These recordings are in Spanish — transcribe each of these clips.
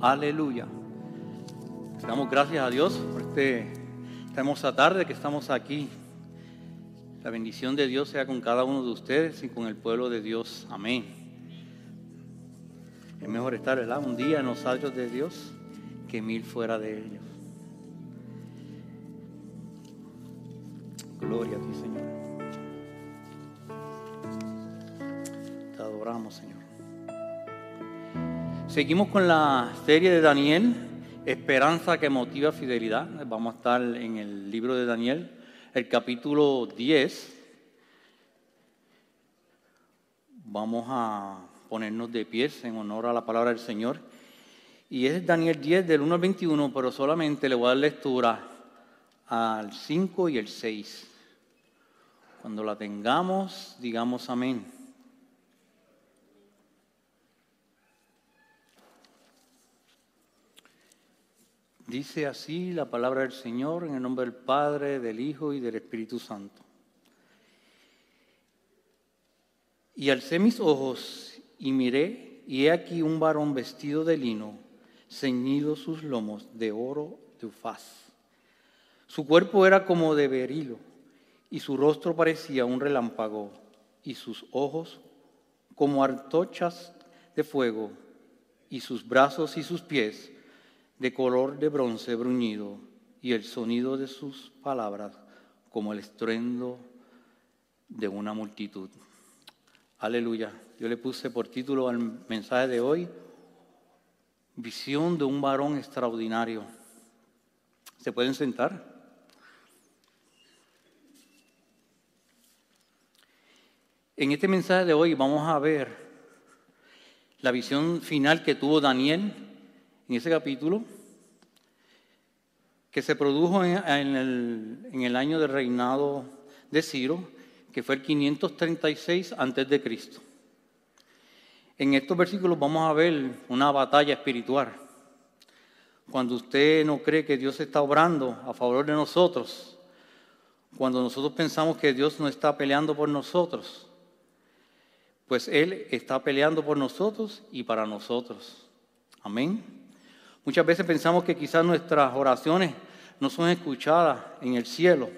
Aleluya. Damos gracias a Dios por este, esta hermosa tarde que estamos aquí. La bendición de Dios sea con cada uno de ustedes y con el pueblo de Dios. Amén. Es mejor estar ¿verdad? un día en los atrios de Dios que mil fuera de ellos. Gloria a ti, Señor. Te adoramos, Señor. Seguimos con la serie de Daniel, Esperanza que motiva fidelidad. Vamos a estar en el libro de Daniel, el capítulo 10. Vamos a ponernos de pies en honor a la palabra del Señor. Y es Daniel 10 del 1 al 21, pero solamente le voy a dar lectura al 5 y el 6. Cuando la tengamos, digamos amén. Dice así la palabra del Señor en el nombre del Padre, del Hijo y del Espíritu Santo. Y alcé mis ojos y miré, y he aquí un varón vestido de lino ceñido sus lomos de oro de Ufaz. Su cuerpo era como de berilo, y su rostro parecía un relámpago, y sus ojos como artochas de fuego, y sus brazos y sus pies de color de bronce bruñido, y el sonido de sus palabras como el estruendo de una multitud. Aleluya. Yo le puse por título al mensaje de hoy, Visión de un varón extraordinario. ¿Se pueden sentar? En este mensaje de hoy vamos a ver la visión final que tuvo Daniel en ese capítulo, que se produjo en, el, año del reinado de Ciro, que fue el 536 antes de Cristo. En estos versículos vamos a ver una batalla espiritual. Cuando usted no cree que Dios está obrando a favor de nosotros, cuando nosotros pensamos que Dios no está peleando por nosotros, pues Él está peleando por nosotros y para nosotros. Amén. Muchas veces pensamos que quizás nuestras oraciones no son escuchadas en el cielo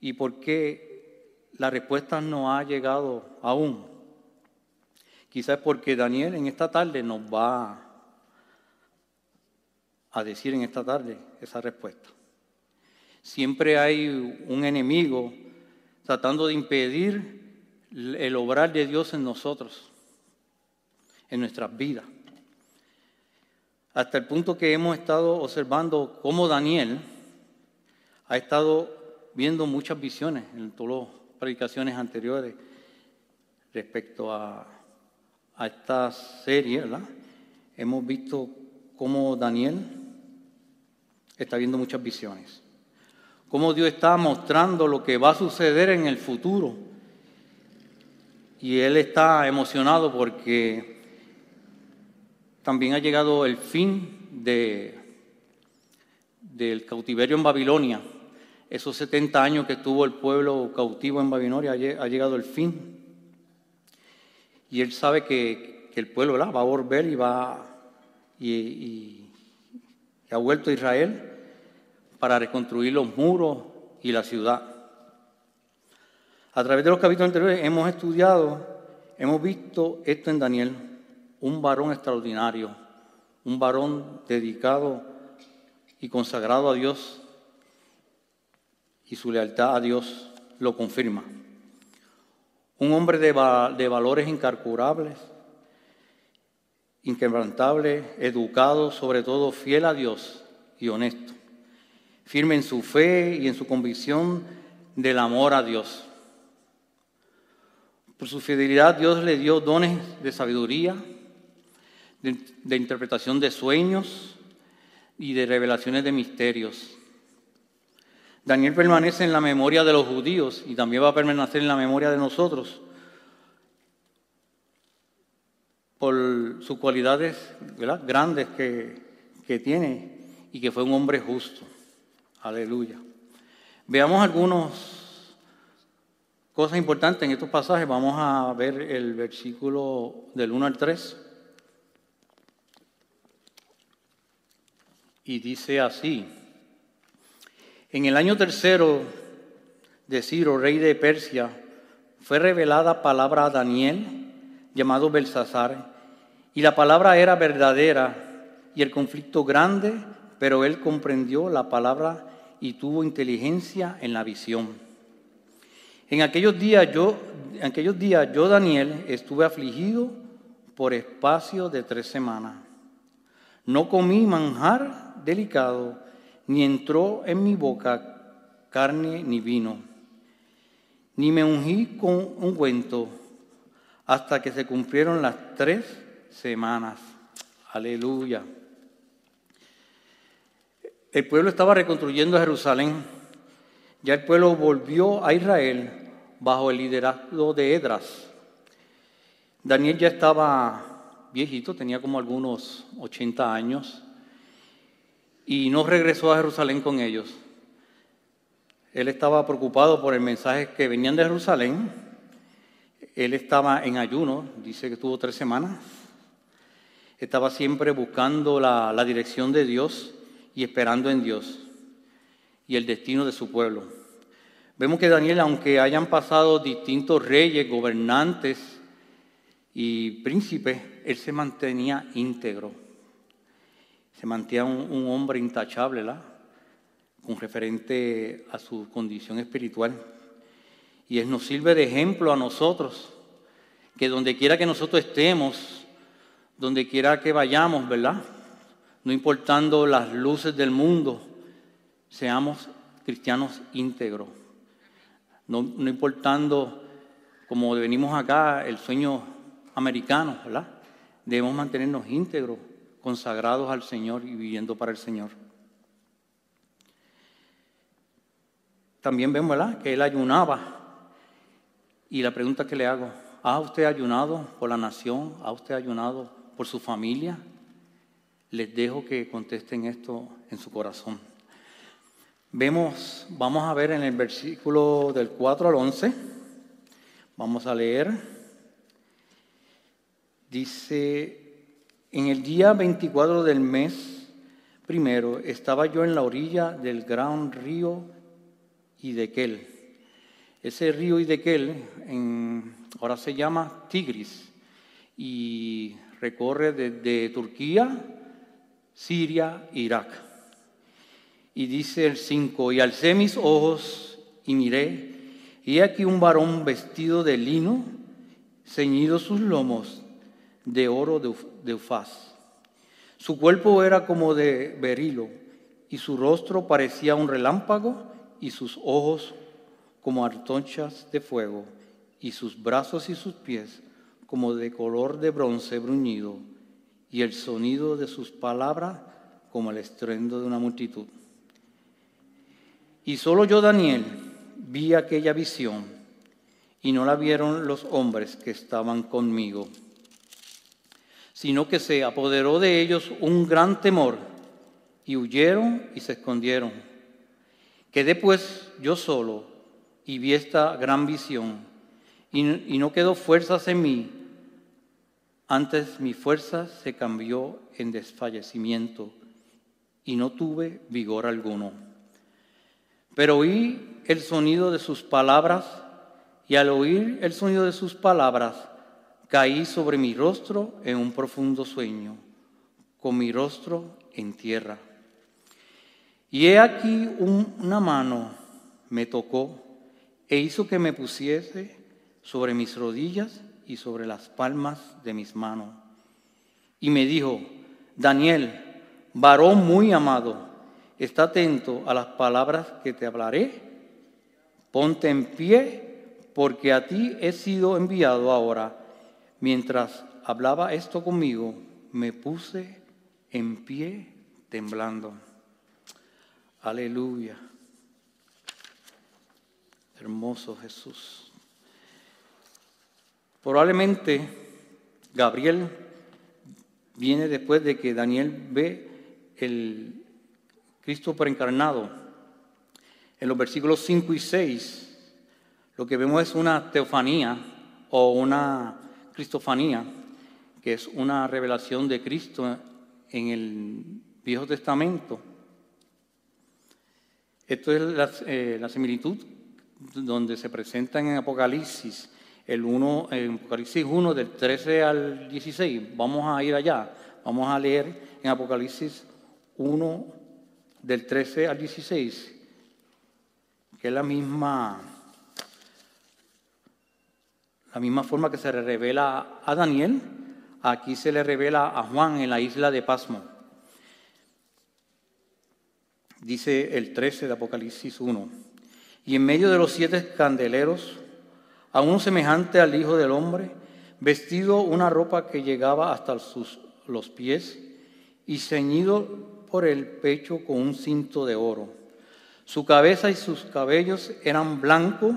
y por qué la respuesta no ha llegado aún. Quizás porque Daniel en esta tarde nos va a decir en esta tarde esa respuesta. Siempre hay un enemigo tratando de impedir el obrar de Dios en nosotros, en nuestras vidas. Hasta el punto que hemos estado observando cómo Daniel ha estado viendo muchas visiones en todas las predicaciones anteriores respecto a esta serie, ¿verdad? hemos visto cómo Daniel está viendo muchas visiones. Cómo Dios está mostrando lo que va a suceder en el futuro. Y él está emocionado porque también ha llegado el fin de, del cautiverio en Babilonia. Esos 70 años que estuvo el pueblo cautivo en Babilonia ha llegado el fin. Y él sabe que, el pueblo va a volver y va y, ha vuelto a Israel para reconstruir los muros y la ciudad. A través de los capítulos anteriores hemos estudiado, hemos visto esto en Daniel, un varón extraordinario, un varón dedicado y consagrado a Dios y su lealtad a Dios lo confirma un hombre de, valores incarcurables, inquebrantable, educado, sobre todo fiel a Dios y honesto, firme en su fe y en su convicción del amor a Dios. Por su fidelidad Dios le dio dones de sabiduría, de interpretación de sueños y de revelaciones de misterios. Daniel permanece en la memoria de los judíos y también va a permanecer en la memoria de nosotros por sus cualidades grandes que, que tiene y que fue un hombre justo. Aleluya. Veamos algunas cosas importantes en estos pasajes. Vamos a ver el versículo del 1 al 3. Y dice así. En el año tercero de Ciro, rey de Persia, fue revelada palabra a Daniel, llamado Belsasar, y la palabra era verdadera y el conflicto grande, pero él comprendió la palabra y tuvo inteligencia en la visión. En aquellos días yo, en aquellos días yo Daniel estuve afligido por espacio de tres semanas. No comí manjar delicado, ni entró en mi boca carne ni vino, ni me ungí con ungüento hasta que se cumplieron las tres semanas. Aleluya. El pueblo estaba reconstruyendo Jerusalén. Ya el pueblo volvió a Israel bajo el liderazgo de Edras. Daniel ya estaba viejito, tenía como algunos 80 años, y no regresó a Jerusalén con ellos. Él estaba preocupado por el mensaje que venían de Jerusalén. Él estaba en ayuno, dice que estuvo tres semanas. Estaba siempre buscando la, la dirección de Dios y esperando en Dios y el destino de su pueblo. Vemos que Daniel, aunque hayan pasado distintos reyes, gobernantes, y príncipe, él se mantenía íntegro, se mantenía un, hombre intachable, con referente a su condición espiritual. Y él nos sirve de ejemplo a nosotros, que donde quiera que nosotros estemos, donde quiera que vayamos, ¿verdad? No importando las luces del mundo, seamos cristianos íntegros. No, no importando, como venimos acá, el sueño americanos, ¿verdad? Debemos mantenernos íntegros, consagrados al Señor y viviendo para el Señor. También vemos, ¿verdad? Que él ayunaba. Y la pregunta que le hago, ¿ha usted ayunado por la nación? ¿Ha usted ayunado por su familia? Les dejo que contesten esto en su corazón. Vemos, vamos a ver en el versículo del 4 al 11, vamos a leer. Dice, en el día 24 del mes primero estaba yo en la orilla del gran río Idequel. Ese río Idequel ahora se llama Tigris y recorre desde Turquía, Siria, Irak. Y dice el 5, y alcé mis ojos y miré, y aquí un varón vestido de lino, ceñido sus lomos de oro de Ufaz. Su cuerpo era como de berilo y su rostro parecía un relámpago y sus ojos como artonchas de fuego y sus brazos y sus pies como de color de bronce bruñido y el sonido de sus palabras como el estruendo de una multitud. Y solo yo, Daniel, vi aquella visión y no la vieron los hombres que estaban conmigo sino que se apoderó de ellos un gran temor y huyeron y se escondieron. Quedé pues yo solo y vi esta gran visión y, no quedó fuerzas en mí, antes mi fuerza se cambió en desfallecimiento y no tuve vigor alguno. Pero oí el sonido de sus palabras y al oír el sonido de sus palabras, caí sobre mi rostro en un profundo sueño, con mi rostro en tierra. Y he aquí una mano me tocó e hizo que me pusiese sobre mis rodillas y sobre las palmas de mis manos. Y me dijo, Daniel, varón muy amado, está atento a las palabras que te hablaré, ponte en pie, porque a ti he sido enviado ahora Mientras hablaba esto conmigo, me puse en pie temblando. Aleluya. Hermoso Jesús. Probablemente Gabriel viene después de que Daniel ve el Cristo preencarnado. En los versículos 5 y 6, lo que vemos es una teofanía o una Cristofanía, que es una revelación de Cristo en el Viejo Testamento. Esto es la, eh, la similitud donde se presentan en Apocalipsis, el 1, en Apocalipsis 1 del 13 al 16. Vamos a ir allá, vamos a leer en Apocalipsis 1 del 13 al 16, que es la misma, la misma forma que se le revela a Daniel, aquí se le revela a Juan en la isla de Pasmo. Dice el 13 de Apocalipsis 1 y en medio de los siete candeleros, a semejante al Hijo del Hombre, vestido una ropa que llegaba hasta sus, los pies y ceñido por el pecho con un cinto de oro. Su cabeza y sus cabellos eran blancos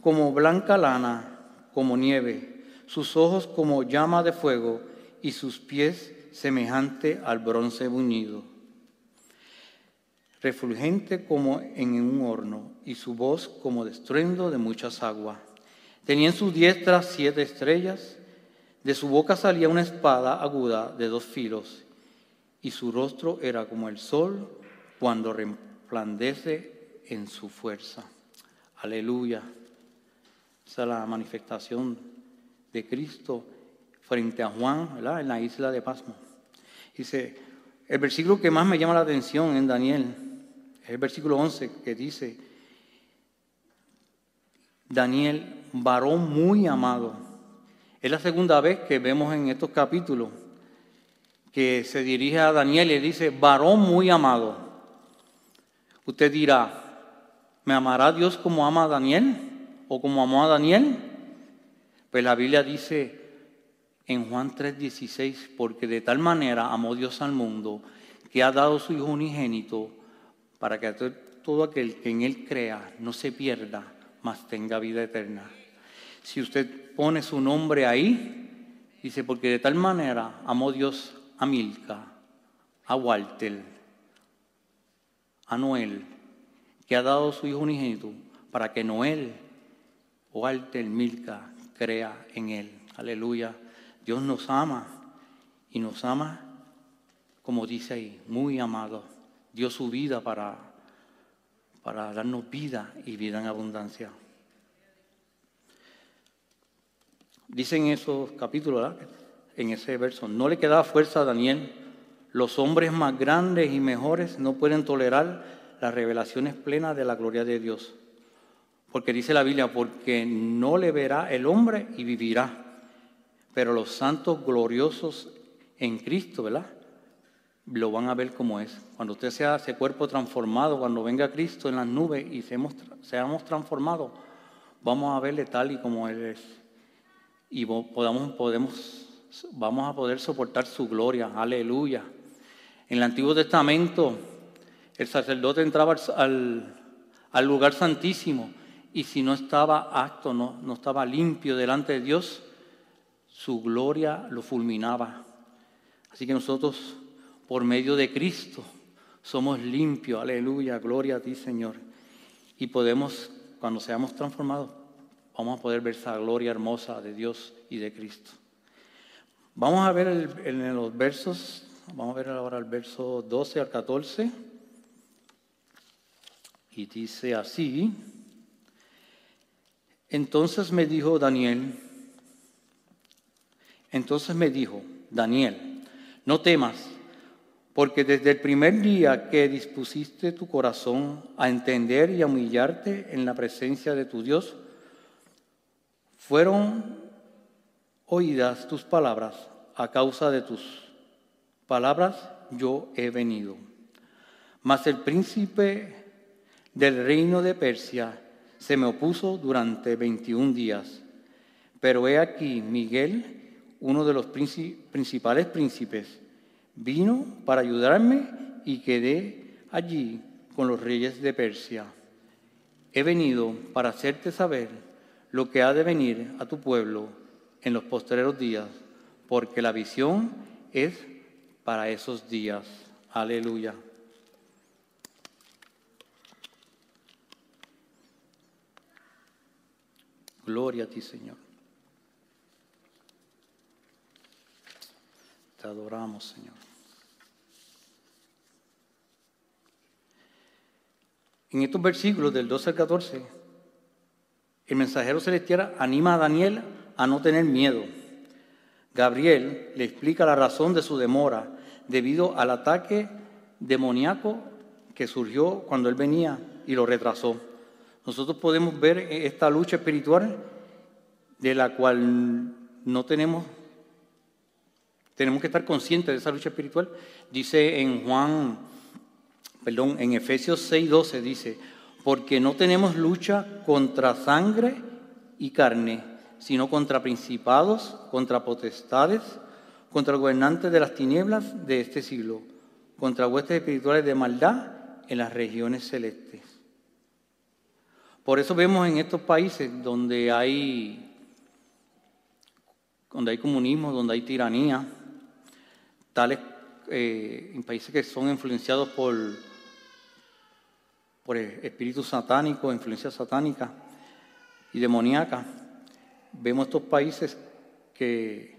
como blanca lana, como nieve, sus ojos como llama de fuego y sus pies semejante al bronce buñido refulgente como en un horno, y su voz como de estruendo de muchas aguas. Tenía en sus diestras siete estrellas, de su boca salía una espada aguda de dos filos, y su rostro era como el sol cuando resplandece en su fuerza. Aleluya. Esa es la manifestación de Cristo frente a Juan, ¿verdad? En la isla de Pasmo. Dice, el versículo que más me llama la atención en Daniel es el versículo 11 que dice, Daniel, varón muy amado. Es la segunda vez que vemos en estos capítulos que se dirige a Daniel y dice, varón muy amado. Usted dirá, ¿me amará Dios como ama a Daniel? ¿O como amó a Daniel? Pues la Biblia dice, en Juan 3:16, porque de tal manera amó Dios al mundo que ha dado su Hijo unigénito para que todo aquel que en Él crea no se pierda, mas tenga vida eterna. Si usted pone su nombre ahí, dice, porque de tal manera amó Dios a Milka, a Walter, a Noel, que ha dado su Hijo unigénito, para que Noel, Walter, Milka, crea en Él. Aleluya. Dios nos ama y nos ama, como dice ahí, muy amado. Dio su vida para, para darnos vida y vida en abundancia. Dicen esos capítulos, en ese verso, no le quedaba fuerza a Daniel. Los hombres más grandes y mejores no pueden tolerar las revelaciones plenas de la gloria de Dios. Porque dice la Biblia, porque no le verá el hombre y vivirá pero los santos gloriosos en Cristo, ¿verdad? Lo van a ver como es. Cuando usted sea ese cuerpo transformado, cuando venga Cristo en las nubes y seamos, transformados, vamos a verle tal y como Él es. Y podamos, podemos, vamos a poder soportar su gloria. Aleluya. En el Antiguo Testamento, el sacerdote entraba al lugar santísimo y si no estaba acto, no, no estaba limpio delante de Dios, su gloria lo fulminaba. Así que nosotros, por medio de Cristo, somos limpios. Aleluya, gloria a ti, Señor. Y podemos, cuando seamos transformados, vamos a poder ver esa gloria hermosa de Dios y de Cristo. Vamos a ver en los versos, vamos a ver ahora el verso 12 al 14. Y dice así, entonces me dijo Daniel, entonces me dijo, Daniel, no temas, porque desde el primer día que dispusiste tu corazón a entender y a humillarte en la presencia de tu Dios, fueron oídas tus palabras. A causa de tus palabras yo he venido. Mas el príncipe del reino de Persia se me opuso durante 21 días. Pero he aquí, Miguel, uno de los principales príncipes, vino para ayudarme y quedé allí con los reyes de Persia. He venido para hacerte saber lo que ha de venir a tu pueblo en los postreros días, porque la visión es para esos días. Aleluya. Gloria a ti, Señor. Te adoramos, Señor. En estos versículos del 12 al 14, el mensajero celestial anima a Daniel a no tener miedo. Gabriel le explica la razón de su demora debido al ataque demoníaco que surgió cuando él venía y lo retrasó. Nosotros podemos ver esta lucha espiritual de la cual no tenemos, tenemos que estar conscientes de esa lucha espiritual. Dice en Juan, perdón, en Efesios 6:12 dice, porque no tenemos lucha contra sangre y carne, sino contra principados, contra potestades, contra gobernantes de las tinieblas de este siglo, contra huestes espirituales de maldad en las regiones celestes. Por eso vemos en estos países donde hay, donde hay comunismo, donde hay tiranía, tales eh, en países que son influenciados por, por espíritus satánicos, influencia satánica y demoníaca, vemos estos países que,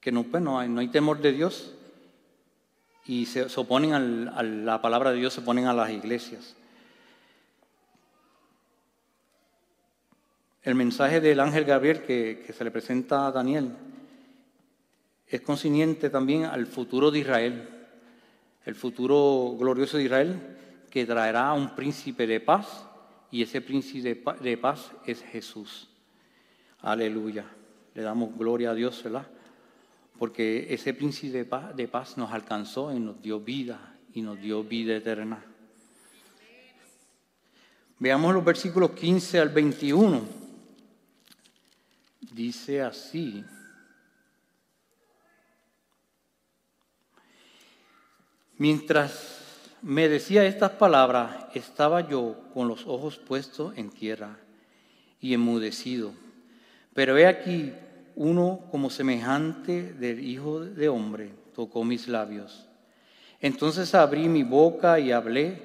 que no, pues no hay temor de Dios y se, oponen a la palabra de Dios, se oponen a las iglesias. El mensaje del ángel Gabriel que, se le presenta a Daniel es consciente también al futuro de Israel, el futuro glorioso de Israel que traerá un príncipe de paz y ese príncipe de paz es Jesús. Aleluya. Le damos gloria a Dios, ¿verdad? Porque ese príncipe de paz nos alcanzó y nos dio vida y nos dio vida eterna. Veamos los versículos 15 al 21 dice así. Mientras me decía estas palabras, estaba yo con los ojos puestos en tierra y enmudecido. Pero he aquí, uno como semejante del Hijo de Hombre tocó mis labios. Entonces abrí mi boca y hablé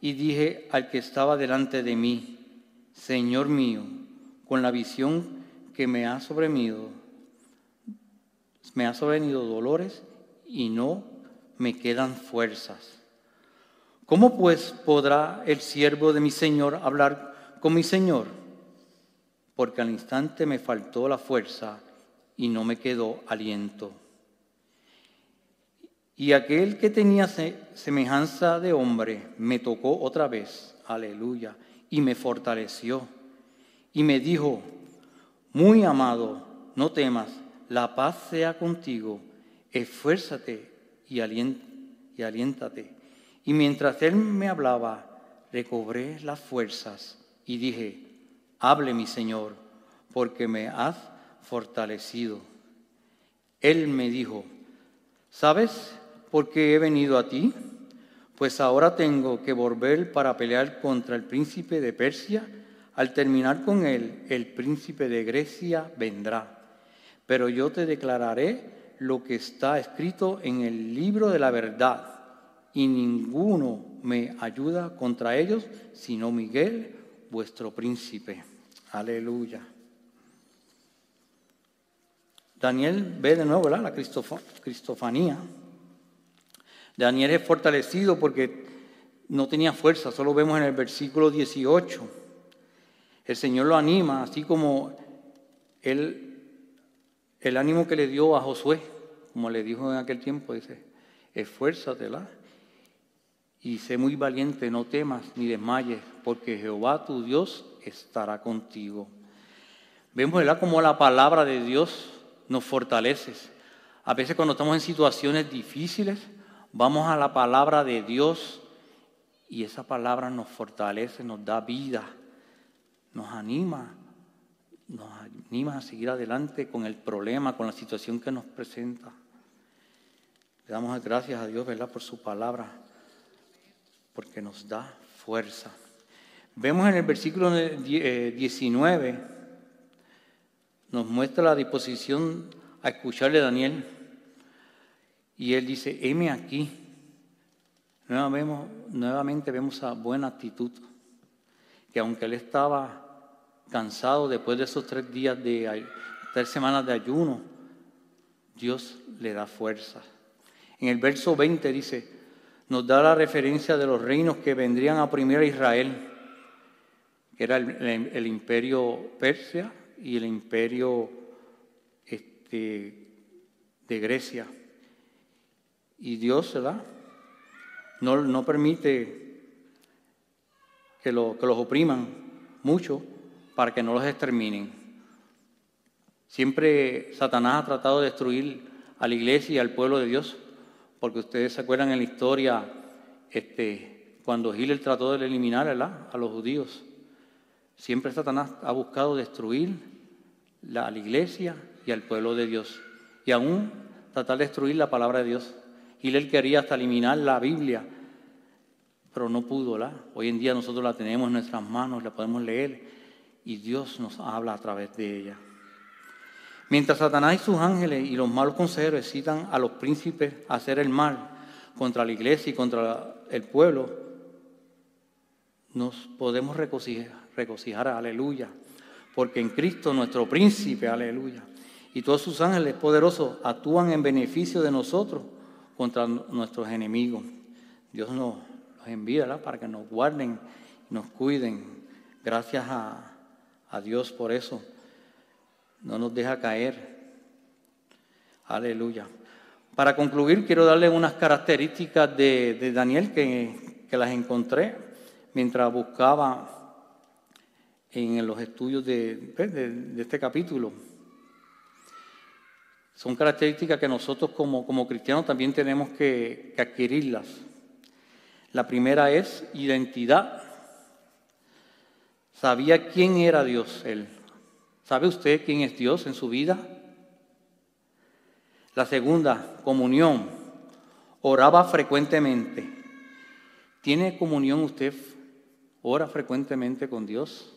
y dije al que estaba delante de mí, Señor mío, con la visión que me ha sobrevenido, me ha sobrevenido dolores y no me quedan fuerzas. ¿Cómo pues podrá el siervo de mi Señor hablar con mi Señor? Porque al instante me faltó la fuerza y no me quedó aliento. Y aquel que tenía semejanza de hombre me tocó otra vez, aleluya, y me fortaleció. Y me dijo, muy amado, no temas, la paz sea contigo, esfuérzate y, aliéntate. Y mientras él me hablaba, recobré las fuerzas y dije, hable mi Señor, porque me has fortalecido. Él me dijo, ¿sabes por qué he venido a ti? Pues ahora tengo que volver para pelear contra el príncipe de Persia al terminar con él, el príncipe de Grecia vendrá. Pero yo te declararé lo que está escrito en el libro de la verdad, y ninguno me ayuda contra ellos, sino Miguel, vuestro príncipe. Aleluya. Daniel ve de nuevo la cristofanía. Daniel es fortalecido porque no tenía fuerza, solo vemos en el versículo 18. El Señor lo anima, así como él, el ánimo que le dio a Josué, como le dijo en aquel tiempo, dice, esfuérzatela y sé muy valiente, no temas ni desmayes, porque Jehová tu Dios estará contigo. Vemos ¿verdad? como la palabra de Dios nos fortalece. A veces cuando estamos en situaciones difíciles, vamos a la palabra de Dios y esa palabra nos fortalece, nos da vida nos anima, nos anima a seguir adelante con el problema, con la situación que nos presenta. Le damos gracias a Dios, ¿verdad?, por su palabra, porque nos da fuerza. Vemos en el versículo 19, eh, nos muestra la disposición a escucharle a Daniel. Y él dice, heme aquí. Nuevamente vemos a buena actitud, que aunque él estaba cansado después de esos tres días de tres semanas de ayuno, Dios le da fuerza. En el verso 20 dice, nos da la referencia de los reinos que vendrían a oprimir a Israel, que era el, imperio persia y el imperio este, de Grecia. Y Dios, ¿verdad? No, no permite que, lo, que los opriman mucho para que no los exterminen. Siempre Satanás ha tratado de destruir a la iglesia y al pueblo de Dios, porque ustedes se acuerdan en la historia este, cuando Hitler trató de eliminar a los judíos. Siempre Satanás ha buscado destruir a la iglesia y al pueblo de Dios, y aún tratar de destruir la palabra de Dios. Hitler quería hasta eliminar la Biblia, pero no pudo. Hoy en día nosotros la tenemos en nuestras manos, la podemos leer, y Dios nos habla a través de ella. Mientras Satanás y sus ángeles y los malos consejeros excitan a los príncipes a hacer el mal contra la iglesia y contra el pueblo, nos podemos regocijar, aleluya, porque en Cristo nuestro príncipe, aleluya, y todos sus ángeles poderosos actúan en beneficio de nosotros contra nuestros enemigos. Dios nos, envía para que nos guarden, nos cuiden. Gracias a, a Dios por eso no nos deja caer. Aleluya. Para concluir, quiero darle unas características de, Daniel que, las encontré mientras buscaba en los estudios de, pues, este capítulo. Son características que nosotros como, como cristianos también tenemos que, que adquirirlas. La primera es identidad. Sabía quién era Dios, él. ¿Sabe usted quién es Dios en su vida? La segunda, comunión. Oraba frecuentemente. ¿Tiene comunión usted? ¿Ora frecuentemente con Dios?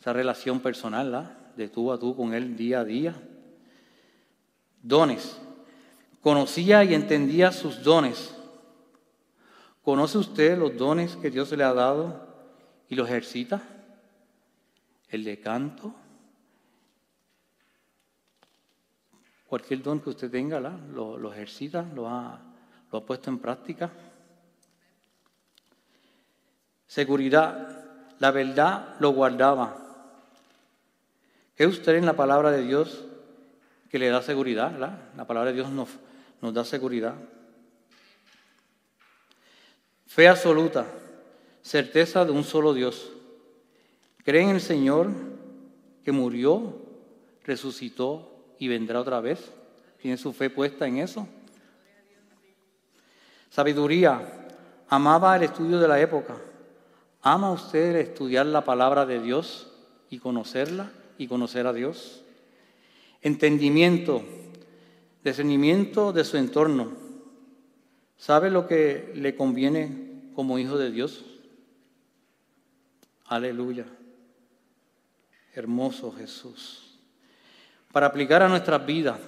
Esa relación personal, de tú a tú con Él día a día. Dones. Conocía y entendía sus dones. ¿Conoce usted los dones que Dios le ha dado y los ejercita? el de canto, cualquier don que usted tenga, lo, ejercita, lo ha, lo ha puesto en práctica. Seguridad, la verdad lo guardaba. ¿Qué usted en la palabra de Dios que le da seguridad? La palabra de Dios nos, nos da seguridad. Fe absoluta, certeza de un solo Dios. Cree en el Señor que murió, resucitó y vendrá otra vez. ¿Tiene su fe puesta en eso? Sabiduría. Amaba el estudio de la época. ¿Ama usted estudiar la palabra de Dios y conocerla y conocer a Dios? Entendimiento, discernimiento de su entorno. ¿Sabe lo que le conviene como hijo de Dios? Aleluya hermoso Jesús. Para aplicar a nuestras vidas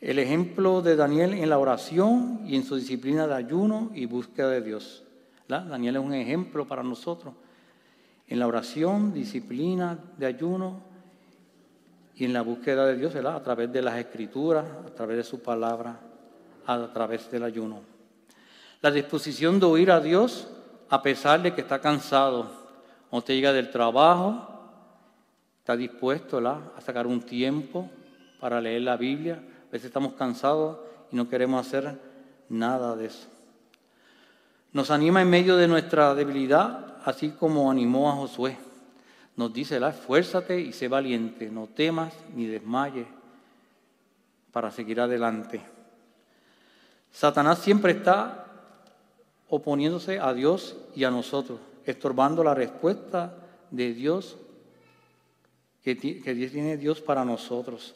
el ejemplo de Daniel en la oración y en su disciplina de ayuno y búsqueda de Dios. Daniel es un ejemplo para nosotros en la oración, disciplina de ayuno y en la búsqueda de Dios, a través de las escrituras, a través de su palabra, a través del ayuno. La disposición de oír a Dios a pesar de que está cansado. Cuando te llega del trabajo, está dispuesto a sacar un tiempo para leer la Biblia. A veces estamos cansados y no queremos hacer nada de eso. Nos anima en medio de nuestra debilidad, así como animó a Josué. Nos dice, esfuérzate y sé valiente, no temas ni desmayes para seguir adelante. Satanás siempre está oponiéndose a Dios y a nosotros, estorbando la respuesta de Dios que, tiene Dios para nosotros.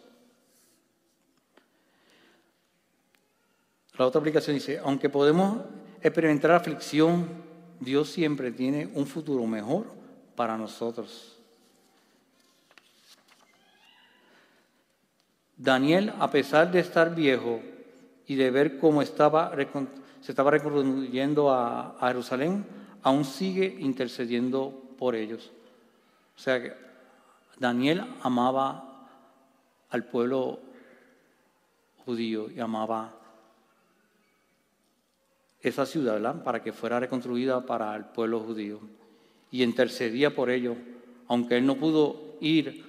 La otra aplicación dice, aunque podemos experimentar aflicción, Dios siempre tiene un futuro mejor para nosotros. Daniel, a pesar de estar viejo y de ver cómo estaba, se estaba reconstruyendo a, Jerusalén, aún sigue intercediendo por ellos. O sea que Daniel amaba al pueblo judío y amaba esa ciudad. Para que fuera reconstruida para el pueblo judío. Y intercedía por ello, aunque él no pudo ir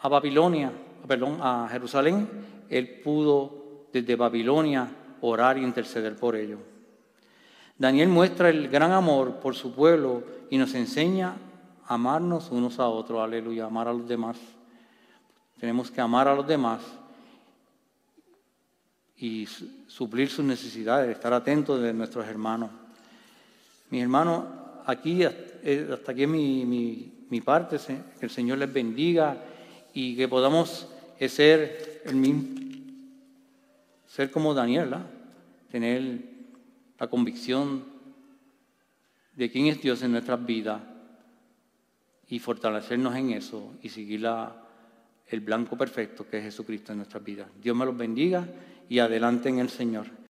a Babilonia, perdón, a Jerusalén, él pudo desde Babilonia orar e interceder por ello. Daniel muestra el gran amor por su pueblo y nos enseña a amarnos unos a otros, aleluya, amar a los demás. Tenemos que amar a los demás y suplir sus necesidades, estar atentos de nuestros hermanos. Mis hermanos, aquí, eh, hasta aquí es mi, parte, que el Señor les bendiga y que podamos ser el mismo, ser como Daniel, tener la convicción de quién es Dios en nuestras vidas y fortalecernos en eso y seguir el blanco perfecto que es Jesucristo en nuestras vidas. Dios me los bendiga y adelante en el Señor.